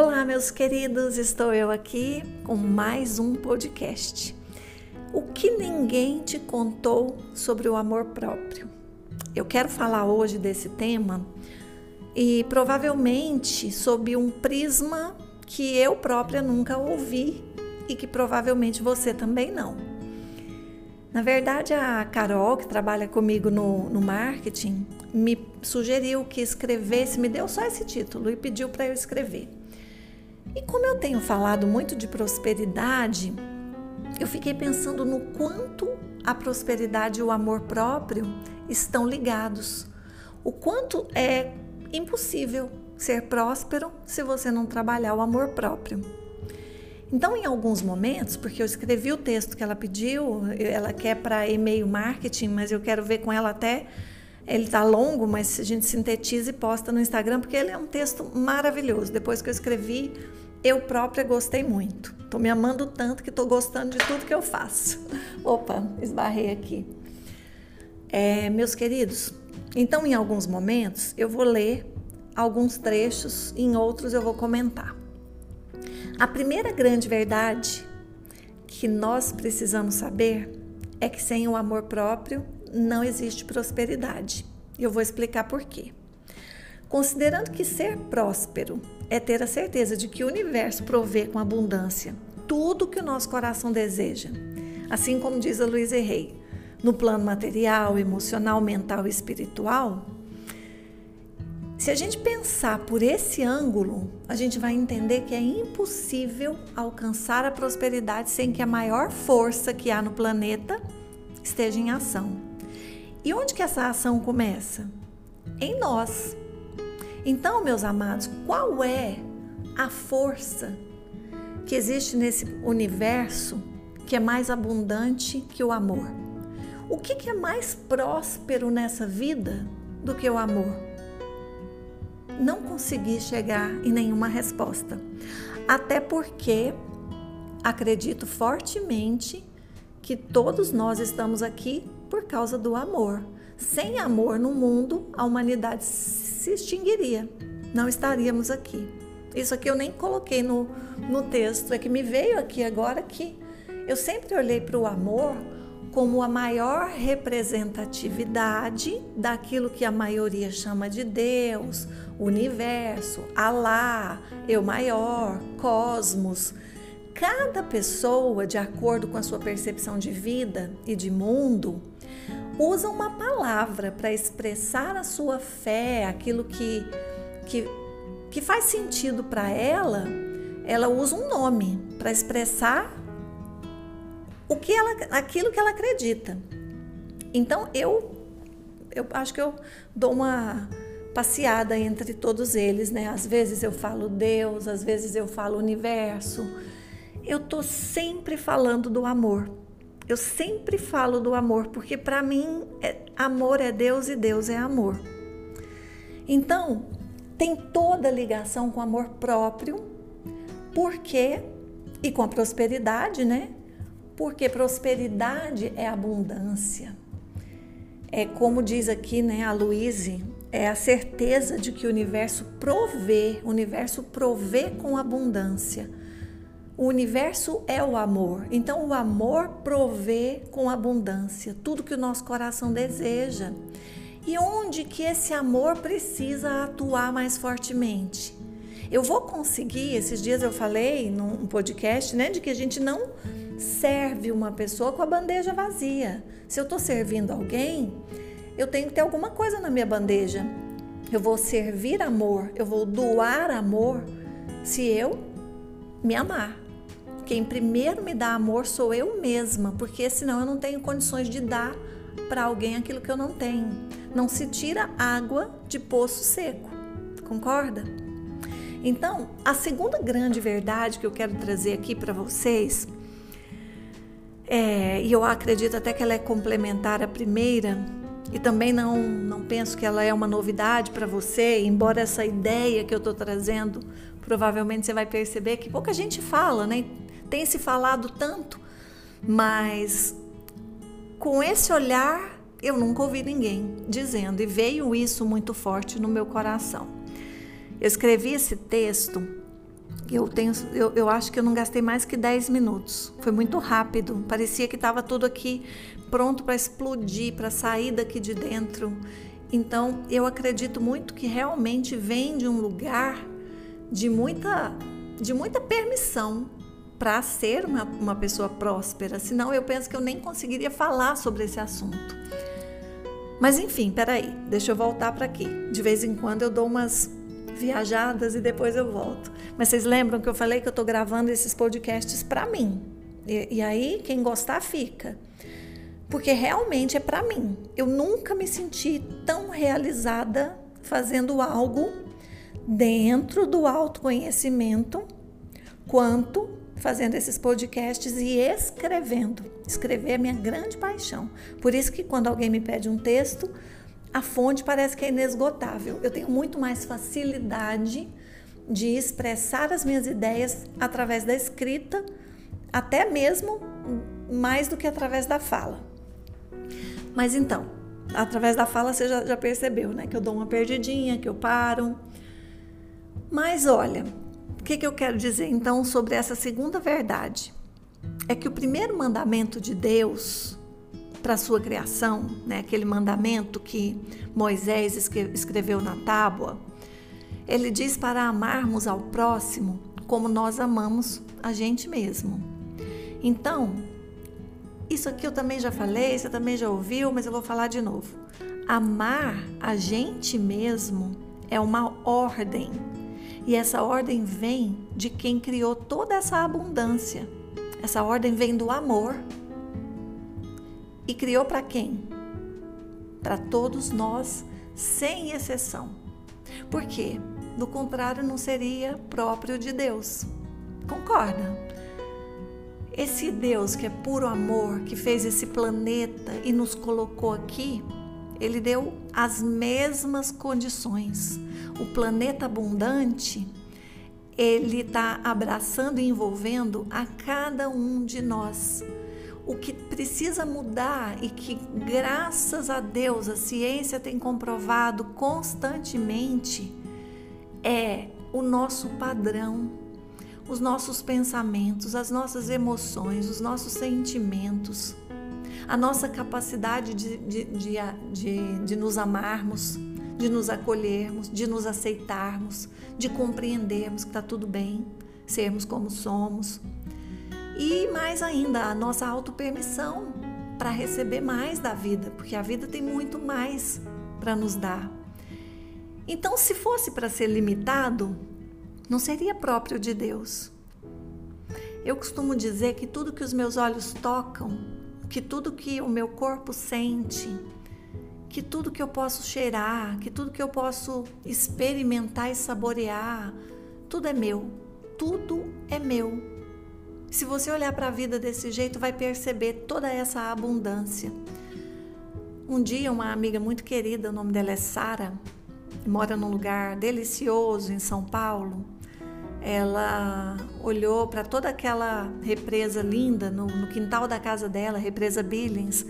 Olá, meus queridos, estou eu aqui com mais um podcast. O que ninguém te contou sobre o amor próprio? Eu quero falar hoje desse tema e provavelmente sob um prisma que eu própria nunca ouvi e que provavelmente você também não. Na verdade, a Carol, que trabalha comigo no, no marketing, me sugeriu que escrevesse, me deu só esse título e pediu para eu escrever. E como eu tenho falado muito de prosperidade, eu fiquei pensando no quanto a prosperidade e o amor próprio estão ligados. O quanto é impossível ser próspero se você não trabalhar o amor próprio. Então, em alguns momentos, porque eu escrevi o texto que ela pediu, ela quer para e-mail marketing, mas eu quero ver com ela até. Ele está longo, mas a gente sintetiza e posta no Instagram, porque ele é um texto maravilhoso. Depois que eu escrevi, eu própria gostei muito. Estou me amando tanto que estou gostando de tudo que eu faço. Opa, esbarrei aqui. É, meus queridos, então em alguns momentos eu vou ler alguns trechos, em outros eu vou comentar. A primeira grande verdade que nós precisamos saber é que sem o amor próprio não existe prosperidade. Eu vou explicar por quê. Considerando que ser próspero é ter a certeza de que o universo provê com abundância tudo que o nosso coração deseja. Assim como diz a Luísa Rey, no plano material, emocional, mental e espiritual. Se a gente pensar por esse ângulo, a gente vai entender que é impossível alcançar a prosperidade sem que a maior força que há no planeta esteja em ação. E onde que essa ação começa? Em nós. Então, meus amados, qual é a força que existe nesse universo que é mais abundante que o amor? O que, que é mais próspero nessa vida do que o amor? Não consegui chegar em nenhuma resposta. Até porque acredito fortemente que todos nós estamos aqui por causa do amor. Sem amor no mundo, a humanidade se extinguiria. Não estaríamos aqui. Isso aqui eu nem coloquei no, no texto, é que me veio aqui agora que eu sempre olhei para o amor como a maior representatividade daquilo que a maioria chama de Deus, universo, Alá, eu maior, cosmos. Cada pessoa, de acordo com a sua percepção de vida e de mundo, usa uma palavra para expressar a sua fé, aquilo que, que, que faz sentido para ela, ela usa um nome para expressar o que ela, aquilo que ela acredita. Então eu, eu acho que eu dou uma passeada entre todos eles, né? Às vezes eu falo Deus, às vezes eu falo universo. Eu tô sempre falando do amor. Eu sempre falo do amor, porque para mim é, amor é Deus e Deus é amor. Então, tem toda a ligação com amor próprio, porque e com a prosperidade, né? Porque prosperidade é abundância. É como diz aqui, né, a Luíse, é a certeza de que o universo provê, o universo provê com abundância. O universo é o amor, então o amor provê com abundância tudo que o nosso coração deseja. E onde que esse amor precisa atuar mais fortemente? Eu vou conseguir, esses dias eu falei num podcast, né, de que a gente não serve uma pessoa com a bandeja vazia. Se eu estou servindo alguém, eu tenho que ter alguma coisa na minha bandeja. Eu vou servir amor, eu vou doar amor se eu me amar. Quem primeiro me dá amor sou eu mesma, porque senão eu não tenho condições de dar para alguém aquilo que eu não tenho. Não se tira água de poço seco, concorda? Então, a segunda grande verdade que eu quero trazer aqui para vocês, é, e eu acredito até que ela é complementar à primeira, e também não, não penso que ela é uma novidade para você, embora essa ideia que eu estou trazendo, provavelmente você vai perceber que pouca gente fala, né? Tem se falado tanto, mas com esse olhar eu nunca ouvi ninguém dizendo, e veio isso muito forte no meu coração. Eu escrevi esse texto eu tenho, eu, eu acho que eu não gastei mais que 10 minutos. Foi muito rápido. Parecia que estava tudo aqui pronto para explodir, para sair daqui de dentro. Então, eu acredito muito que realmente vem de um lugar de muita, de muita permissão para ser uma, uma pessoa próspera. Senão, eu penso que eu nem conseguiria falar sobre esse assunto. Mas enfim, peraí, deixa eu voltar para aqui. De vez em quando eu dou umas viajadas e depois eu volto. Mas vocês lembram que eu falei que eu estou gravando esses podcasts para mim? E, e aí, quem gostar, fica. Porque realmente é para mim. Eu nunca me senti tão realizada fazendo algo dentro do autoconhecimento quanto fazendo esses podcasts e escrevendo. Escrever é minha grande paixão. Por isso que quando alguém me pede um texto, a fonte parece que é inesgotável. Eu tenho muito mais facilidade de expressar as minhas ideias através da escrita, até mesmo mais do que através da fala. Mas então, através da fala você já, já percebeu, né? Que eu dou uma perdidinha, que eu paro. Mas olha, o que, que eu quero dizer então sobre essa segunda verdade? É que o primeiro mandamento de Deus para a sua criação, né, aquele mandamento que Moisés escreveu na tábua, ele diz para amarmos ao próximo como nós amamos a gente mesmo. Então, isso aqui eu também já falei, você também já ouviu, mas eu vou falar de novo. Amar a gente mesmo é uma ordem. E essa ordem vem de quem criou toda essa abundância. Essa ordem vem do amor. E criou para quem? Para todos nós, sem exceção. Por quê? Do contrário, não seria próprio de Deus. Concorda? Esse Deus que é puro amor, que fez esse planeta e nos colocou aqui, ele deu as mesmas condições. O planeta abundante, ele está abraçando e envolvendo a cada um de nós o que precisa mudar e que, graças a Deus, a ciência tem comprovado constantemente é o nosso padrão, os nossos pensamentos, as nossas emoções, os nossos sentimentos, a nossa capacidade de, de, de, de, de nos amarmos, de nos acolhermos, de nos aceitarmos, de compreendermos que está tudo bem, sermos como somos e mais ainda, a nossa autopermissão para receber mais da vida, porque a vida tem muito mais para nos dar. Então, se fosse para ser limitado, não seria próprio de Deus. Eu costumo dizer que tudo que os meus olhos tocam, que tudo que o meu corpo sente, que tudo que eu posso cheirar, que tudo que eu posso experimentar e saborear, tudo é meu. Tudo é meu. Se você olhar para a vida desse jeito, vai perceber toda essa abundância. Um dia, uma amiga muito querida, o nome dela é Sara, mora num lugar delicioso em São Paulo. Ela olhou para toda aquela represa linda no, no, quintal da casa dela, represa Billings,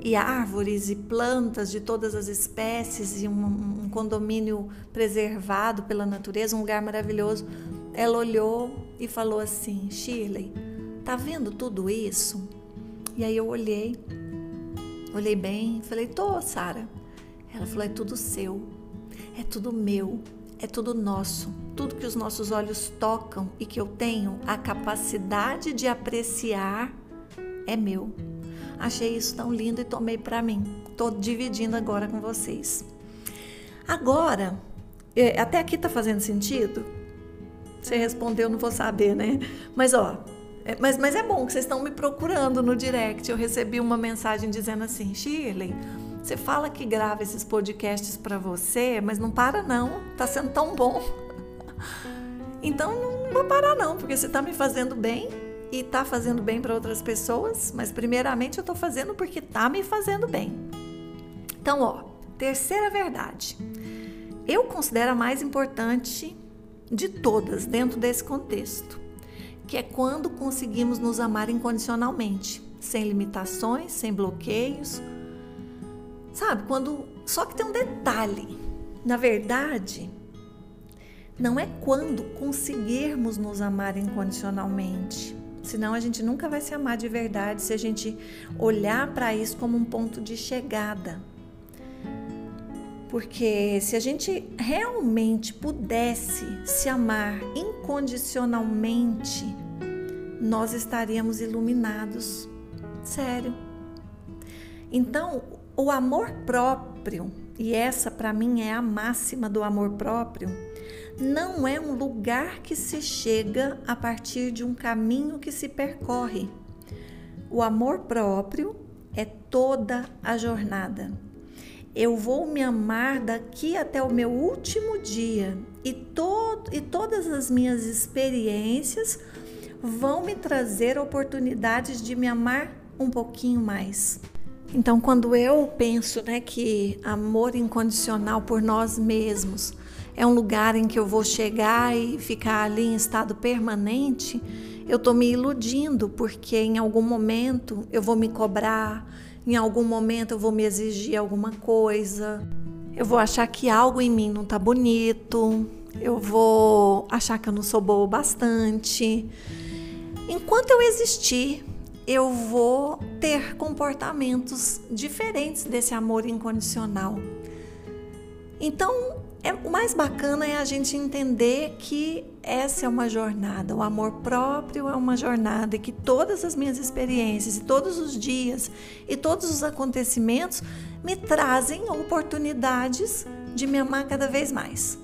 e árvores e plantas de todas as espécies, e um, um condomínio preservado pela natureza, um lugar maravilhoso. Ela olhou e falou assim: Shirley, tá vendo tudo isso? E aí eu olhei, olhei bem, falei: tô, Sara. Ela falou: é tudo seu, é tudo meu, é tudo nosso. Tudo que os nossos olhos tocam e que eu tenho a capacidade de apreciar é meu. Achei isso tão lindo e tomei para mim. Tô dividindo agora com vocês. Agora, é, até aqui tá fazendo sentido? Você respondeu, não vou saber, né? Mas ó, é, mas, mas é bom que vocês estão me procurando no direct. Eu recebi uma mensagem dizendo assim: Shirley, você fala que grava esses podcasts para você, mas não para não, tá sendo tão bom. Então não vou parar não, porque você tá me fazendo bem e tá fazendo bem para outras pessoas, mas primeiramente eu tô fazendo porque tá me fazendo bem. Então, ó, terceira verdade. Eu considero a mais importante de todas dentro desse contexto, que é quando conseguimos nos amar incondicionalmente, sem limitações, sem bloqueios. Sabe, quando só que tem um detalhe. Na verdade, não é quando conseguirmos nos amar incondicionalmente. Senão a gente nunca vai se amar de verdade se a gente olhar para isso como um ponto de chegada. Porque se a gente realmente pudesse se amar incondicionalmente, nós estaríamos iluminados. Sério. Então, o amor próprio, e essa para mim é a máxima do amor próprio, não é um lugar que se chega a partir de um caminho que se percorre. O amor próprio é toda a jornada. Eu vou me amar daqui até o meu último dia e, todo, e todas as minhas experiências vão me trazer oportunidades de me amar um pouquinho mais. Então, quando eu penso né, que amor incondicional por nós mesmos é um lugar em que eu vou chegar e ficar ali em estado permanente, eu estou me iludindo, porque em algum momento eu vou me cobrar, em algum momento eu vou me exigir alguma coisa, eu vou achar que algo em mim não está bonito, eu vou achar que eu não sou boa o bastante. Enquanto eu existir, eu vou ter comportamentos diferentes desse amor incondicional. Então, é, o mais bacana é a gente entender que essa é uma jornada, o amor próprio é uma jornada e que todas as minhas experiências e todos os dias e todos os acontecimentos me trazem oportunidades de me amar cada vez mais.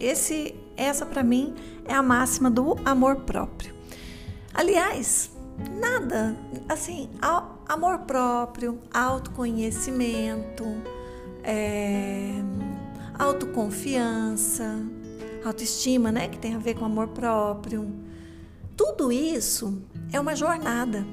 Esse, essa para mim é a máxima do amor próprio. Aliás, nada, assim, amor próprio, autoconhecimento, é, autoconfiança, autoestima, né, que tem a ver com amor próprio. Tudo isso é uma jornada.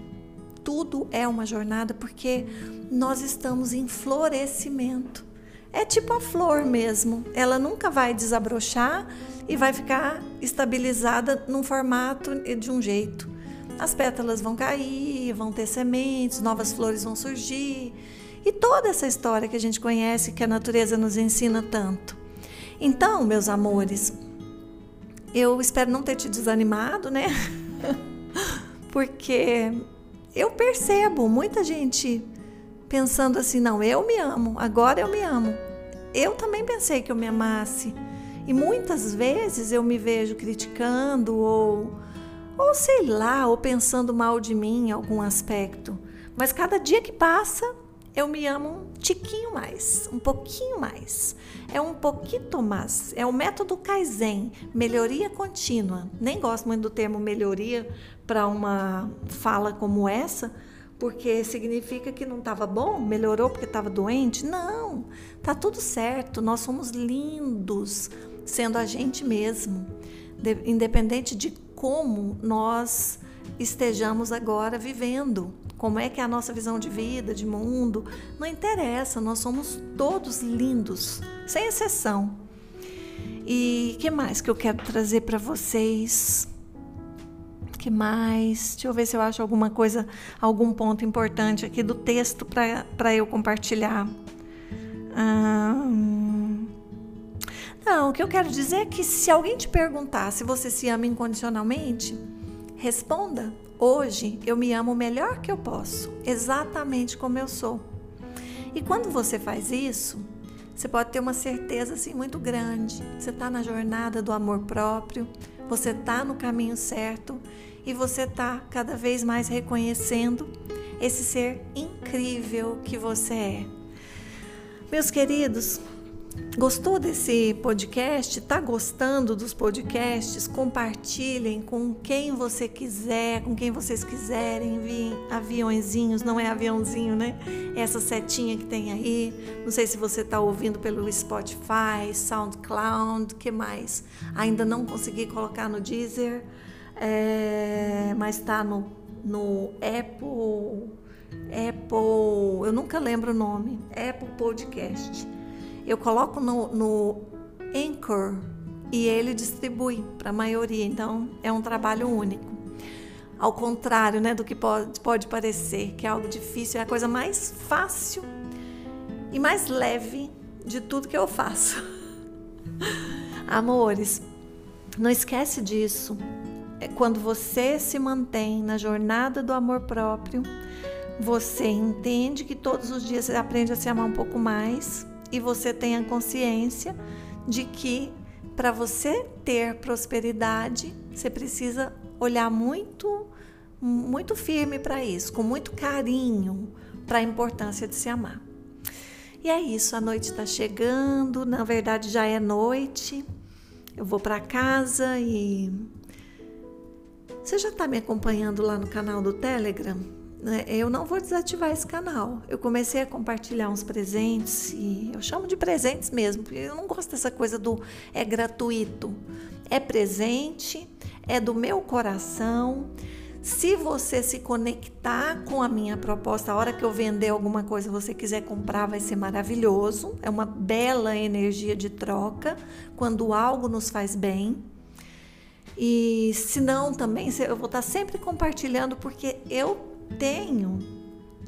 Tudo é uma jornada porque nós estamos em florescimento. É tipo a flor mesmo. Ela nunca vai desabrochar e vai ficar estabilizada num formato de um jeito as pétalas vão cair, vão ter sementes, novas flores vão surgir. E toda essa história que a gente conhece, que a natureza nos ensina tanto. Então, meus amores, eu espero não ter te desanimado, né? Porque eu percebo muita gente pensando assim: não, eu me amo, agora eu me amo. Eu também pensei que eu me amasse. E muitas vezes eu me vejo criticando ou ou sei lá, ou pensando mal de mim em algum aspecto. Mas cada dia que passa, eu me amo um tiquinho mais, um pouquinho mais. É um pouquinho mais. É o método Kaizen, melhoria contínua. Nem gosto muito do termo melhoria para uma fala como essa, porque significa que não estava bom, melhorou porque estava doente. Não, tá tudo certo. Nós somos lindos sendo a gente mesmo, independente de como nós estejamos agora vivendo, como é que é a nossa visão de vida, de mundo, não interessa, nós somos todos lindos, sem exceção. E que mais que eu quero trazer para vocês? Que mais? Deixa eu ver se eu acho alguma coisa, algum ponto importante aqui do texto para eu compartilhar. Hum... Não, o que eu quero dizer é que se alguém te perguntar se você se ama incondicionalmente, responda: hoje eu me amo o melhor que eu posso, exatamente como eu sou. E quando você faz isso, você pode ter uma certeza assim muito grande. Você está na jornada do amor próprio, você está no caminho certo e você está cada vez mais reconhecendo esse ser incrível que você é. Meus queridos, Gostou desse podcast? Tá gostando dos podcasts? Compartilhem com quem você quiser, com quem vocês quiserem. Enviem aviãozinhos, não é aviãozinho, né? Essa setinha que tem aí. Não sei se você está ouvindo pelo Spotify, SoundCloud, que mais? Ainda não consegui colocar no Deezer, é, mas está no, no Apple. Apple, eu nunca lembro o nome. Apple Podcast eu coloco no, no Anchor e ele distribui para a maioria. Então é um trabalho único. Ao contrário né, do que pode, pode parecer, que é algo difícil, é a coisa mais fácil e mais leve de tudo que eu faço. Amores, Não esquece disso. É quando você se mantém na jornada do amor próprio, você entende que todos os dias você aprende a se amar um pouco mais e você tem a consciência de que para você ter prosperidade, você precisa olhar muito muito firme para isso, com muito carinho para a importância de se amar. E é isso, a noite está chegando, na verdade já é noite. Eu vou para casa e você já está me acompanhando lá no canal do Telegram? Né? Eu não vou desativar esse canal. Eu comecei a compartilhar uns presentes e eu chamo de presentes mesmo, porque eu não gosto dessa coisa do é gratuito. É presente, é do meu coração. Se você se conectar com a minha proposta, a hora que eu vender alguma coisa, você quiser comprar, vai ser maravilhoso. É uma bela energia de troca quando algo nos faz bem. E se não, também eu vou estar sempre compartilhando, porque eu tenho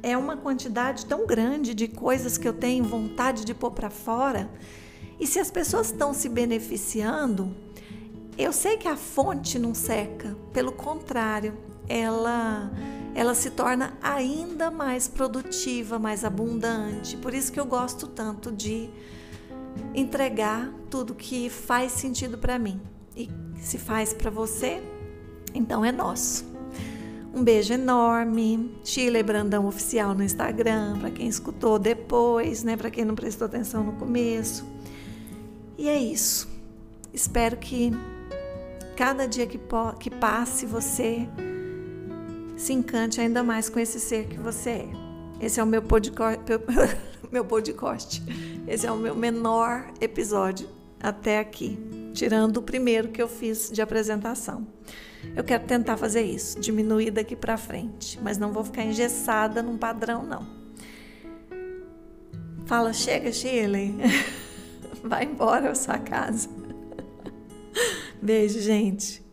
é uma quantidade tão grande de coisas que eu tenho vontade de pôr para fora. E se as pessoas estão se beneficiando, eu sei que a fonte não seca, pelo contrário, ela ela se torna ainda mais produtiva, mais abundante. Por isso que eu gosto tanto de entregar tudo que faz sentido para mim. E se faz para você, então é nosso. Um beijo enorme. Chile Brandão Oficial no Instagram, para quem escutou depois, né? Para quem não prestou atenção no começo. E é isso. Espero que cada dia que, que passe você se encante ainda mais com esse ser que você é. Esse é o meu podcast, meu podcast. Esse é o meu menor episódio até aqui, tirando o primeiro que eu fiz de apresentação. Eu quero tentar fazer isso, diminuir daqui para frente, mas não vou ficar engessada num padrão não. Fala, chega, Shirley. Vai embora a sua casa. Beijo, gente.